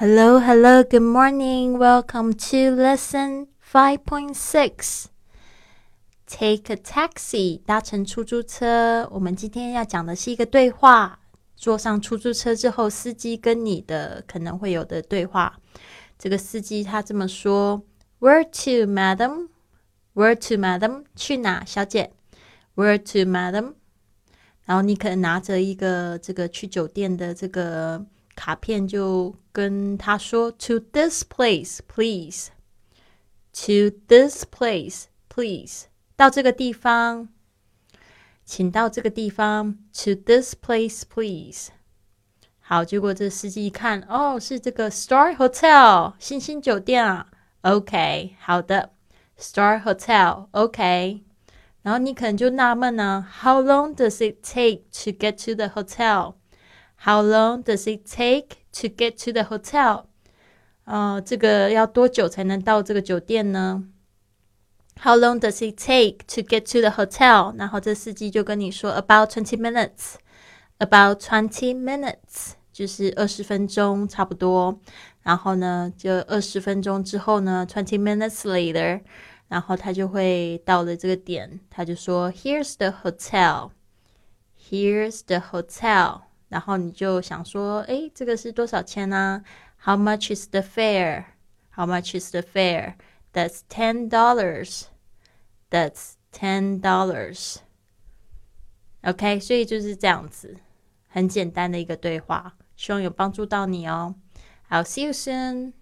Hello, hello, good morning. Welcome to lesson 5.6. Take a taxi. 搭乘出租车。我们今天要讲的是一个对话。坐上出租车之后，司机跟你的可能会有的对话。这个司机他这么说：“Where to, madam? Where to, madam? 去哪，小姐？Where to, madam?” 然后你可能拿着一个这个去酒店的这个。卡片就跟他说：“To this place, please. To this place, please. 到这个地方，请到这个地方。To this place, please. 好，结果这司机一看，哦，是这个 Star Hotel 星星酒店啊。OK，好的，Star Hotel。OK，然后你可能就纳闷呢，How long does it take to get to the hotel？hotel？How long does it take to get to the hotel？呃，这个要多久才能到这个酒店呢？How long does it take to get to the hotel？然后这司机就跟你说，about twenty minutes。About twenty minutes 就是二十分钟差不多。然后呢，就二十分钟之后呢，twenty minutes later，然后他就会到了这个点，他就说，Here's the hotel。Here's the hotel。 然后你就想说，哎，这个是多少钱呢？How much is the fare? How much is the fare? That's ten dollars. That's ten dollars. OK，所以就是这样子，很简单的一个对话，希望有帮助到你哦。I'll see you soon.